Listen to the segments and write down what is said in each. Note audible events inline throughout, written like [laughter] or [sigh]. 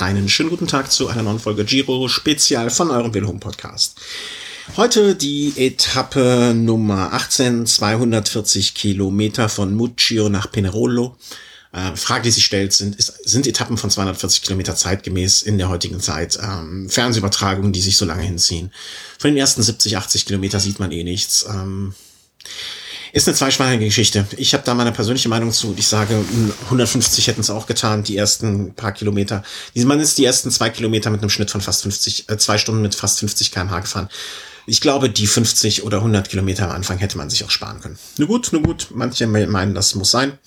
Einen schönen guten Tag zu einer neuen Folge Giro Spezial von eurem Wilhelm Podcast. Heute die Etappe Nummer 18, 240 Kilometer von Muccio nach Pinerolo. Äh, Frage, die sich stellt, sind, ist, sind Etappen von 240 Kilometer zeitgemäß in der heutigen Zeit? Ähm, Fernsehübertragungen, die sich so lange hinziehen. Von den ersten 70, 80 Kilometer sieht man eh nichts. Ähm, ist eine zweischneidige Geschichte. Ich habe da meine persönliche Meinung zu. Ich sage, 150 hätten es auch getan, die ersten paar Kilometer. Man ist die ersten zwei Kilometer mit einem Schnitt von fast 50, äh, zwei Stunden mit fast 50 kmh gefahren. Ich glaube, die 50 oder 100 Kilometer am Anfang hätte man sich auch sparen können. Nur gut, nur gut. Manche meinen, das muss sein.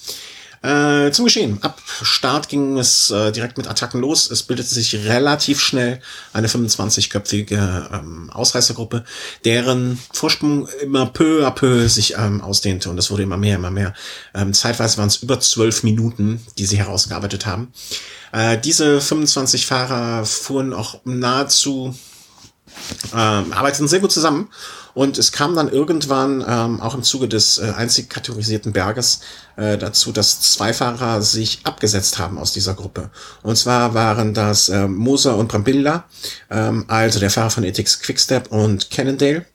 Äh, zum Geschehen. Ab Start ging es äh, direkt mit Attacken los. Es bildete sich relativ schnell eine 25-köpfige ähm, Ausreißergruppe, deren Vorsprung immer peu à peu sich ähm, ausdehnte und es wurde immer mehr, immer mehr. Ähm, zeitweise waren es über zwölf Minuten, die sie herausgearbeitet haben. Äh, diese 25 Fahrer fuhren auch nahezu, äh, arbeiteten sehr gut zusammen und es kam dann irgendwann ähm, auch im Zuge des äh, einzig kategorisierten Berges äh, dazu, dass zwei Fahrer sich abgesetzt haben aus dieser Gruppe. Und zwar waren das äh, Moser und Brambilla, ähm, also der Fahrer von Ethics Quickstep und Cannondale.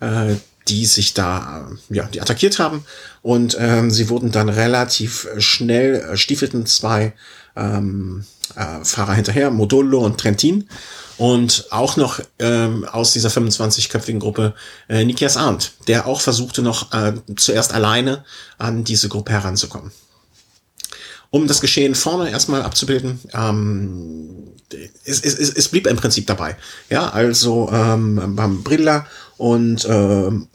Äh, die sich da, äh, ja, die attackiert haben und ähm, sie wurden dann relativ schnell, äh, stiefelten zwei ähm, äh, Fahrer hinterher, Modolo und Trentin und auch noch ähm, aus dieser 25-köpfigen Gruppe äh, Nikias Arndt, der auch versuchte noch äh, zuerst alleine an diese Gruppe heranzukommen. Um das Geschehen vorne erstmal abzubilden, ähm, es, es, es, es blieb im Prinzip dabei. Ja, also ähm, Brilla und ähm,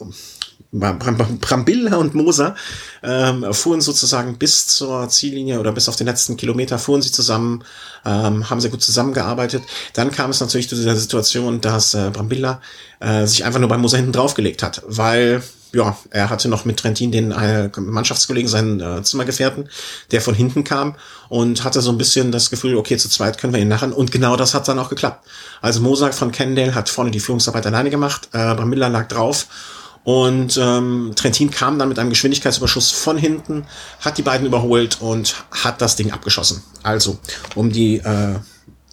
Brambilla und Moser ähm, fuhren sozusagen bis zur Ziellinie oder bis auf den letzten Kilometer fuhren sie zusammen, ähm, haben sehr gut zusammengearbeitet. Dann kam es natürlich zu dieser Situation, dass äh, Brambilla äh, sich einfach nur bei Moser hinten draufgelegt hat, weil ja, er hatte noch mit Trentin den äh, Mannschaftskollegen, seinen äh, Zimmergefährten, der von hinten kam und hatte so ein bisschen das Gefühl, okay, zu zweit können wir ihn nachher. Und genau das hat dann auch geklappt. Also Mosak von Kendall hat vorne die Führungsarbeit alleine gemacht, äh, Brambilla lag drauf und ähm, Trentin kam dann mit einem Geschwindigkeitsüberschuss von hinten, hat die beiden überholt und hat das Ding abgeschossen. Also um die, äh,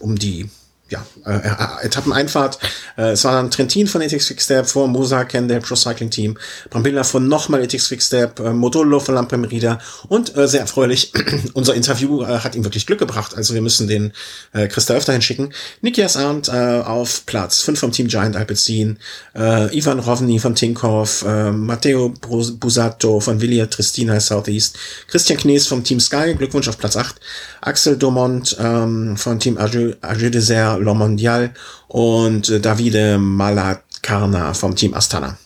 um die ja, äh, äh, Etappeneinfahrt. Äh, es war dann Trentin von Ethics Quickstep, vor Mosa Kendall Pro Cycling Team, Brambilla von nochmal Ethics Quickstep, äh, Modullo von Lampe Merida. Und äh, sehr erfreulich, [clears throat] unser Interview äh, hat ihm wirklich Glück gebracht, also wir müssen den äh, Christa öfter hinschicken. Nikias Arndt äh, auf Platz 5 vom Team Giant Alpecin, äh, Ivan Rovny von Tinkoff, äh, Matteo Busato von Villiers Tristina Southeast, Christian Knees vom Team Sky, Glückwunsch auf Platz 8, Axel Domont ähm, von Team Agile Desert Le Mondial und äh, Davide Malacarna vom Team Astana.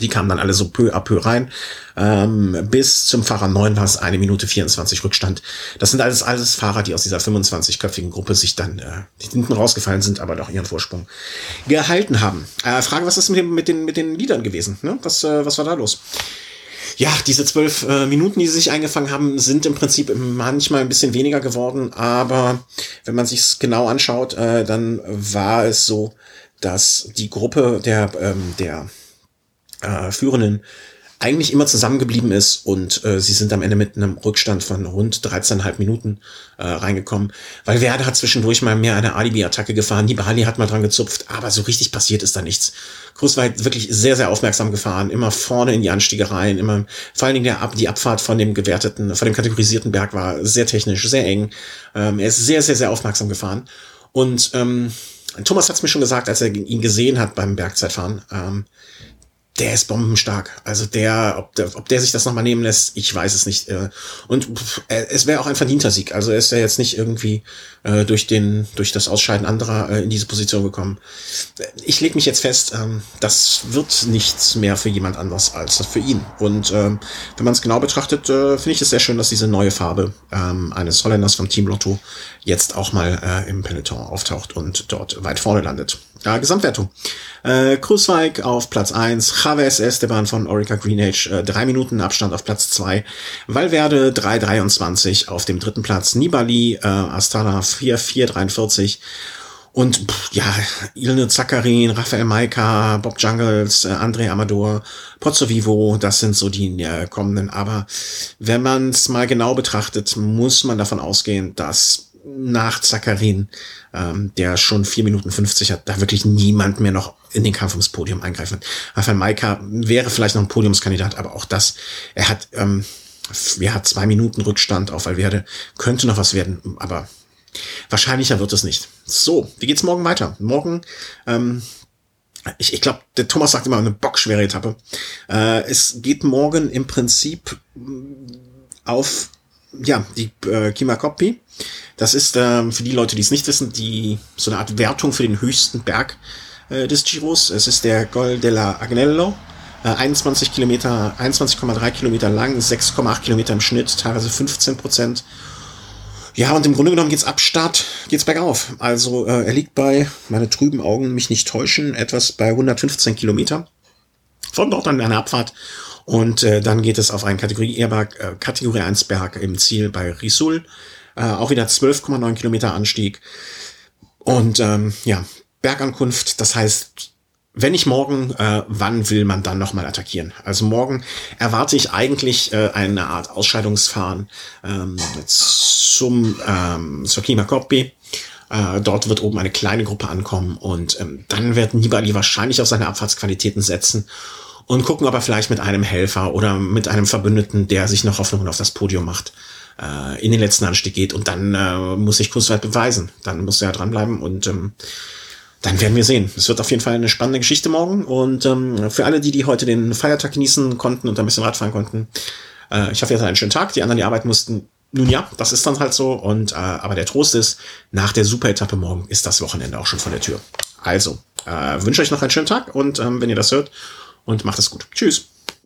Die kamen dann alle so peu à peu rein. Ähm, bis zum Fahrer 9 war es eine Minute 24 Rückstand. Das sind alles, alles Fahrer, die aus dieser 25-köpfigen Gruppe sich dann äh, hinten rausgefallen sind, aber doch ihren Vorsprung gehalten haben. Äh, Frage, was ist mit, dem, mit, den, mit den Liedern gewesen? Ne? Was, äh, was war da los? Ja, diese zwölf äh, Minuten, die sie sich eingefangen haben, sind im Prinzip manchmal ein bisschen weniger geworden, aber wenn man sich genau anschaut, äh, dann war es so, dass die Gruppe der, ähm, der äh, Führenden eigentlich immer zusammengeblieben ist und äh, sie sind am Ende mit einem Rückstand von rund 13,5 Minuten äh, reingekommen, weil Werder hat zwischendurch mal mehr eine Alibi-Attacke gefahren, Nibali hat mal dran gezupft, aber so richtig passiert ist da nichts. Cruz war wirklich sehr, sehr aufmerksam gefahren, immer vorne in die Anstiege rein, immer, vor allen Dingen der Ab die Abfahrt von dem gewerteten, von dem kategorisierten Berg war sehr technisch, sehr eng. Ähm, er ist sehr, sehr, sehr aufmerksam gefahren und ähm, Thomas hat es mir schon gesagt, als er ihn gesehen hat beim Bergzeitfahren. Ähm, der ist bombenstark. Also der, ob der, ob der sich das nochmal nehmen lässt, ich weiß es nicht. Äh. Und es wäre auch ein verdienter Sieg. Also er ist ja jetzt nicht irgendwie äh, durch den, durch das Ausscheiden anderer äh, in diese Position gekommen. Ich lege mich jetzt fest, ähm, das wird nichts mehr für jemand anders als für ihn. Und ähm, wenn man es genau betrachtet, äh, finde ich es sehr schön, dass diese neue Farbe ähm, eines Holländers vom Team Lotto jetzt auch mal äh, im Peloton auftaucht und dort weit vorne landet. Ja, Gesamtwertung. Äh, Krusweig auf Platz 1, Chavez Esteban von Orica Greenage, äh, drei Minuten Abstand auf Platz 2, Valverde 3,23 auf dem dritten Platz, Nibali, äh, Astana 4,443 und pff, ja, Ilne Zakarin, Rafael Maika, Bob Jungles, äh, André Amador, Pozzo Vivo, das sind so die äh, kommenden. Aber wenn man es mal genau betrachtet, muss man davon ausgehen, dass nach Zakarin, ähm, der schon vier Minuten 50 hat, da wirklich niemand mehr noch in den Kampf ums Podium eingreifen wird. Rafael Maika wäre vielleicht noch ein Podiumskandidat, aber auch das, er hat, ähm, er hat zwei Minuten Rückstand auf Valverde, könnte noch was werden, aber wahrscheinlicher wird es nicht. So, wie geht's morgen weiter? Morgen, ähm, ich, ich glaube, der Thomas sagt immer eine bockschwere Etappe. Äh, es geht morgen im Prinzip auf ja, die äh, Kimakoppi. Das ist ähm, für die Leute, die es nicht wissen, die so eine Art Wertung für den höchsten Berg äh, des Giros. Es ist der Gol della Agnello. Äh, 21 Kilometer, 21,3 Kilometer lang, 6,8 Kilometer im Schnitt, teilweise 15 Prozent. Ja, und im Grunde genommen geht's ab Start, geht's bergauf. Also äh, er liegt bei, meine trüben Augen mich nicht täuschen, etwas bei 115 Kilometer. Von dort an eine Abfahrt und äh, dann geht es auf einen Kategorie Airberg, äh, Kategorie 1 Berg im Ziel bei Risul. Äh, auch wieder 12,9 Kilometer Anstieg. Und ähm, ja, Bergankunft, das heißt, wenn ich morgen, äh, wann will man dann nochmal attackieren? Also morgen erwarte ich eigentlich äh, eine Art Ausscheidungsfahren ähm, zum ähm, zur Klimakoppi. Äh, dort wird oben eine kleine Gruppe ankommen und ähm, dann wird Nibali wahrscheinlich auf seine Abfahrtsqualitäten setzen und gucken, ob er vielleicht mit einem Helfer oder mit einem Verbündeten, der sich noch Hoffnungen auf das Podium macht, äh, in den letzten Anstieg geht und dann äh, muss sich Kurzweit beweisen. Dann muss er dranbleiben und ähm, dann werden wir sehen. Es wird auf jeden Fall eine spannende Geschichte morgen und ähm, für alle, die, die heute den Feiertag genießen konnten und ein bisschen Radfahren konnten, äh, ich hoffe, ihr hattet einen schönen Tag. Die anderen, die arbeiten mussten, nun ja, das ist dann halt so. Und äh, aber der Trost ist, nach der Super-Etappe morgen ist das Wochenende auch schon vor der Tür. Also, äh, wünsche euch noch einen schönen Tag und ähm, wenn ihr das hört, und macht es gut. Tschüss.